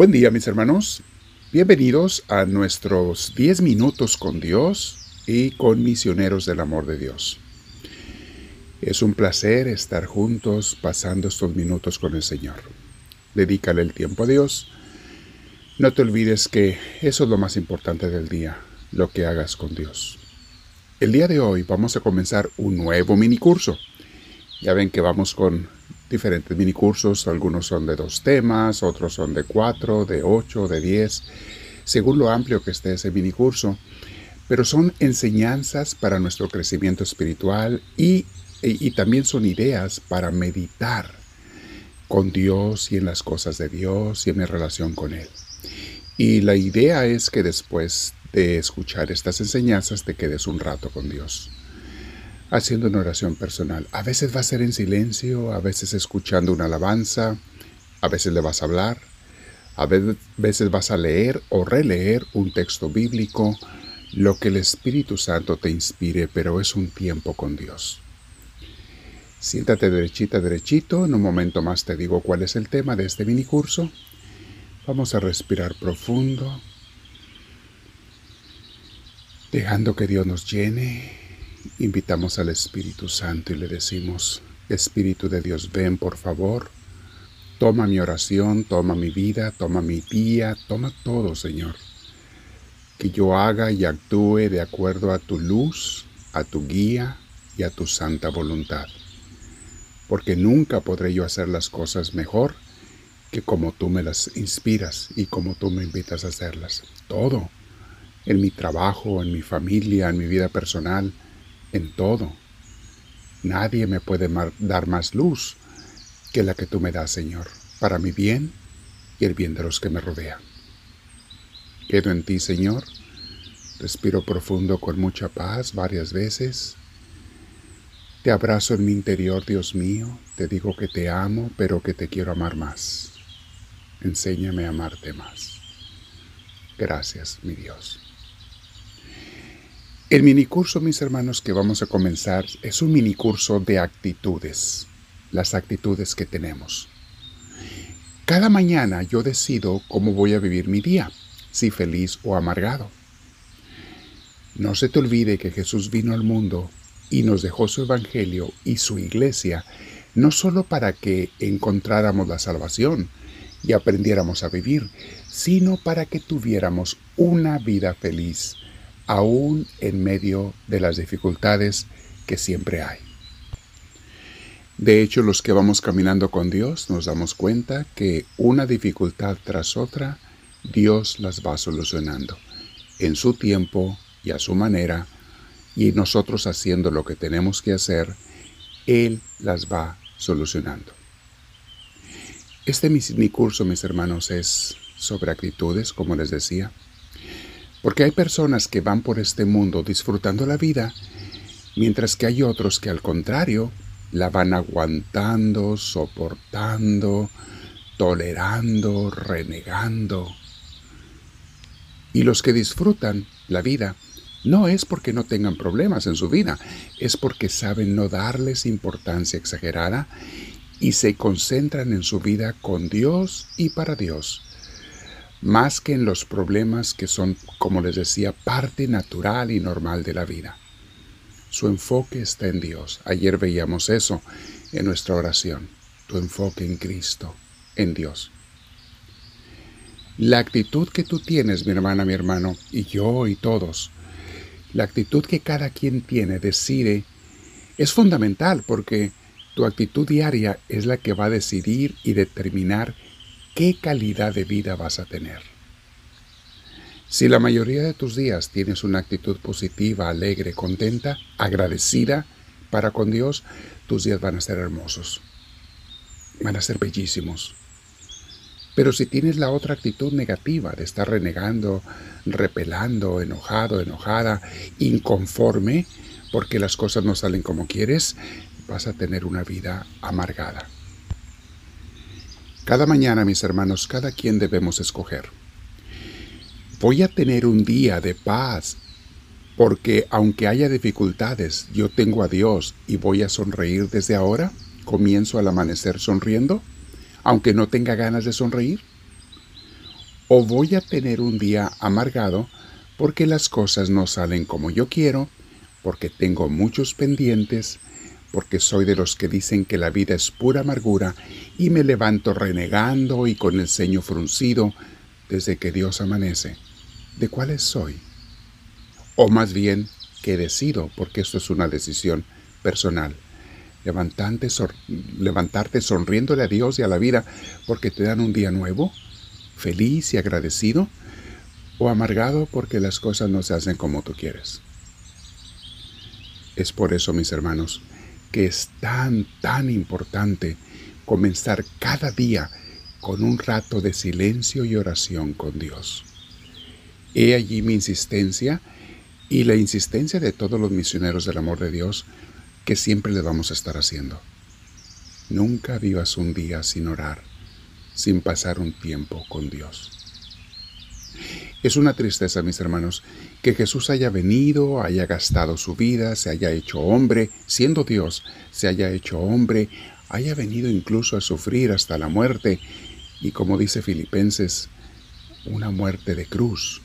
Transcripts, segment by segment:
Buen día mis hermanos, bienvenidos a nuestros 10 minutos con Dios y con misioneros del amor de Dios. Es un placer estar juntos pasando estos minutos con el Señor. Dedícale el tiempo a Dios. No te olvides que eso es lo más importante del día, lo que hagas con Dios. El día de hoy vamos a comenzar un nuevo mini curso. Ya ven que vamos con diferentes minicursos, algunos son de dos temas, otros son de cuatro, de ocho, de diez, según lo amplio que esté ese minicurso, pero son enseñanzas para nuestro crecimiento espiritual y, y también son ideas para meditar con Dios y en las cosas de Dios y en mi relación con Él. Y la idea es que después de escuchar estas enseñanzas te quedes un rato con Dios haciendo una oración personal. A veces va a ser en silencio, a veces escuchando una alabanza, a veces le vas a hablar, a veces vas a leer o releer un texto bíblico, lo que el Espíritu Santo te inspire, pero es un tiempo con Dios. Siéntate derechita, derechito, en un momento más te digo cuál es el tema de este mini curso. Vamos a respirar profundo, dejando que Dios nos llene invitamos al Espíritu Santo y le decimos, Espíritu de Dios, ven por favor, toma mi oración, toma mi vida, toma mi día, toma todo, Señor. Que yo haga y actúe de acuerdo a tu luz, a tu guía y a tu santa voluntad. Porque nunca podré yo hacer las cosas mejor que como tú me las inspiras y como tú me invitas a hacerlas. Todo. En mi trabajo, en mi familia, en mi vida personal, en todo. Nadie me puede dar más luz que la que tú me das, Señor, para mi bien y el bien de los que me rodean. Quedo en ti, Señor. Respiro profundo con mucha paz varias veces. Te abrazo en mi interior, Dios mío. Te digo que te amo, pero que te quiero amar más. Enséñame a amarte más. Gracias, mi Dios. El minicurso, mis hermanos, que vamos a comenzar es un minicurso de actitudes, las actitudes que tenemos. Cada mañana yo decido cómo voy a vivir mi día, si feliz o amargado. No se te olvide que Jesús vino al mundo y nos dejó su Evangelio y su iglesia, no solo para que encontráramos la salvación y aprendiéramos a vivir, sino para que tuviéramos una vida feliz aún en medio de las dificultades que siempre hay. De hecho, los que vamos caminando con Dios nos damos cuenta que una dificultad tras otra, Dios las va solucionando en su tiempo y a su manera, y nosotros haciendo lo que tenemos que hacer, Él las va solucionando. Este mi, curso, mis hermanos, es sobre actitudes, como les decía. Porque hay personas que van por este mundo disfrutando la vida, mientras que hay otros que al contrario la van aguantando, soportando, tolerando, renegando. Y los que disfrutan la vida no es porque no tengan problemas en su vida, es porque saben no darles importancia exagerada y se concentran en su vida con Dios y para Dios más que en los problemas que son, como les decía, parte natural y normal de la vida. Su enfoque está en Dios. Ayer veíamos eso en nuestra oración. Tu enfoque en Cristo, en Dios. La actitud que tú tienes, mi hermana, mi hermano, y yo y todos, la actitud que cada quien tiene decide, es fundamental porque tu actitud diaria es la que va a decidir y determinar qué calidad de vida vas a tener. Si la mayoría de tus días tienes una actitud positiva, alegre, contenta, agradecida para con Dios, tus días van a ser hermosos, van a ser bellísimos. Pero si tienes la otra actitud negativa de estar renegando, repelando, enojado, enojada, inconforme, porque las cosas no salen como quieres, vas a tener una vida amargada. Cada mañana, mis hermanos, cada quien debemos escoger. Voy a tener un día de paz porque aunque haya dificultades, yo tengo a Dios y voy a sonreír desde ahora. Comienzo al amanecer sonriendo, aunque no tenga ganas de sonreír. o voy a tener un día amargado porque las cosas no salen como yo quiero, porque tengo muchos pendientes, porque soy de los que dicen que la vida es pura amargura y me levanto renegando y con el ceño fruncido desde que Dios amanece. ¿De cuáles soy? O más bien, ¿qué decido? Porque esto es una decisión personal. Levantarte, levantarte sonriéndole a Dios y a la vida porque te dan un día nuevo feliz y agradecido o amargado porque las cosas no se hacen como tú quieres. Es por eso, mis hermanos, que es tan, tan importante comenzar cada día con un rato de silencio y oración con Dios. He allí mi insistencia y la insistencia de todos los misioneros del amor de Dios que siempre le vamos a estar haciendo. Nunca vivas un día sin orar sin pasar un tiempo con Dios. Es una tristeza, mis hermanos, que Jesús haya venido, haya gastado su vida, se haya hecho hombre, siendo Dios, se haya hecho hombre, haya venido incluso a sufrir hasta la muerte, y como dice Filipenses, una muerte de cruz.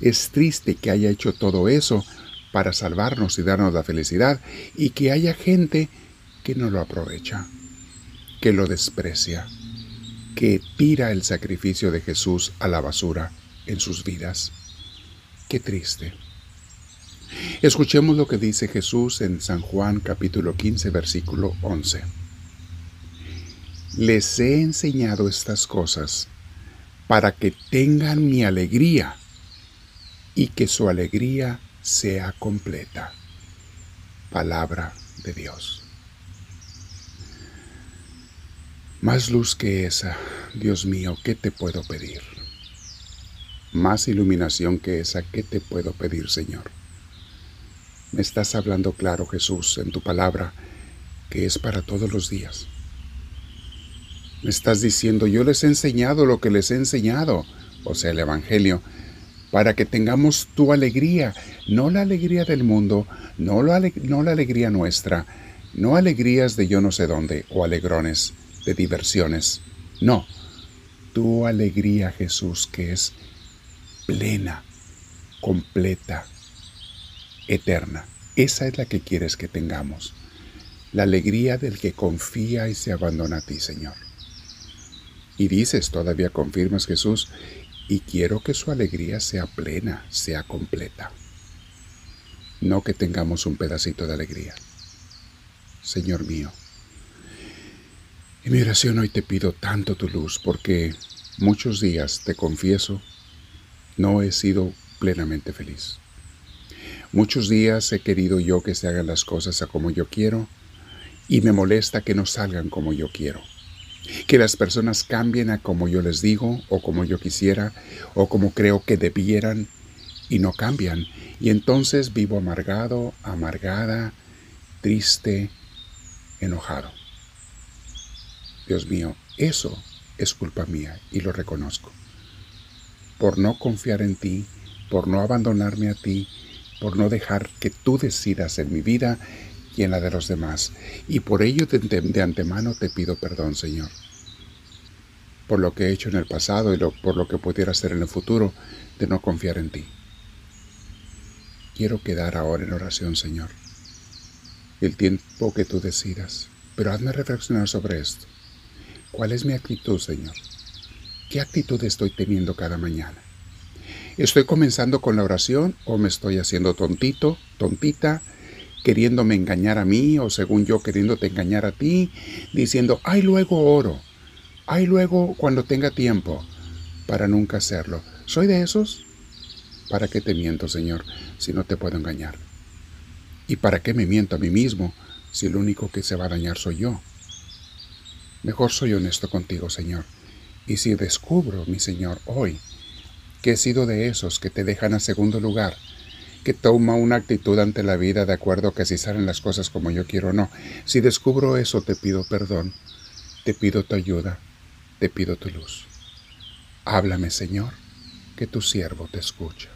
Es triste que haya hecho todo eso para salvarnos y darnos la felicidad, y que haya gente que no lo aprovecha, que lo desprecia que tira el sacrificio de Jesús a la basura en sus vidas. Qué triste. Escuchemos lo que dice Jesús en San Juan capítulo 15 versículo 11. Les he enseñado estas cosas para que tengan mi alegría y que su alegría sea completa. Palabra de Dios. Más luz que esa, Dios mío, ¿qué te puedo pedir? Más iluminación que esa, ¿qué te puedo pedir, Señor? Me estás hablando claro, Jesús, en tu palabra, que es para todos los días. Me estás diciendo, yo les he enseñado lo que les he enseñado, o sea, el Evangelio, para que tengamos tu alegría, no la alegría del mundo, no la, no la alegría nuestra, no alegrías de yo no sé dónde o alegrones, de diversiones. No, tu alegría, Jesús, que es plena, completa, eterna. Esa es la que quieres que tengamos. La alegría del que confía y se abandona a ti, Señor. Y dices, todavía confirmas, Jesús, y quiero que su alegría sea plena, sea completa. No que tengamos un pedacito de alegría. Señor mío, en mi oración hoy te pido tanto tu luz porque muchos días, te confieso, no he sido plenamente feliz. Muchos días he querido yo que se hagan las cosas a como yo quiero y me molesta que no salgan como yo quiero. Que las personas cambien a como yo les digo o como yo quisiera o como creo que debieran y no cambian. Y entonces vivo amargado, amargada, triste, enojado. Dios mío, eso es culpa mía y lo reconozco. Por no confiar en ti, por no abandonarme a ti, por no dejar que tú decidas en mi vida y en la de los demás. Y por ello de, antemano te pido perdón, Señor, por lo que he hecho en el pasado y por lo que pudiera hacer en el futuro de no confiar en ti. Quiero quedar ahora en oración, Señor, el tiempo que tú decidas, pero hazme reflexionar sobre esto. ¿Cuál es mi actitud, Señor? ¿Qué actitud estoy teniendo cada mañana? ¿Estoy comenzando con la oración o me estoy haciendo tontito, tontita, queriéndome engañar a mí o según yo queriéndote engañar a ti, diciendo, ay luego oro, ay luego cuando tenga tiempo, para nunca hacerlo? ¿Soy de esos? ¿Para qué te miento, Señor, si no te puedo engañar? ¿Y para qué me miento a mí mismo si lo único que se va a dañar soy yo? Mejor soy honesto contigo, Señor. Y si descubro, mi Señor, hoy, que he sido de esos que te dejan a segundo lugar, que toma una actitud ante la vida de acuerdo a que si salen las cosas como yo quiero o no, si descubro eso, te pido perdón, te pido tu ayuda, te pido tu luz. Háblame, Señor, que tu siervo te escucha.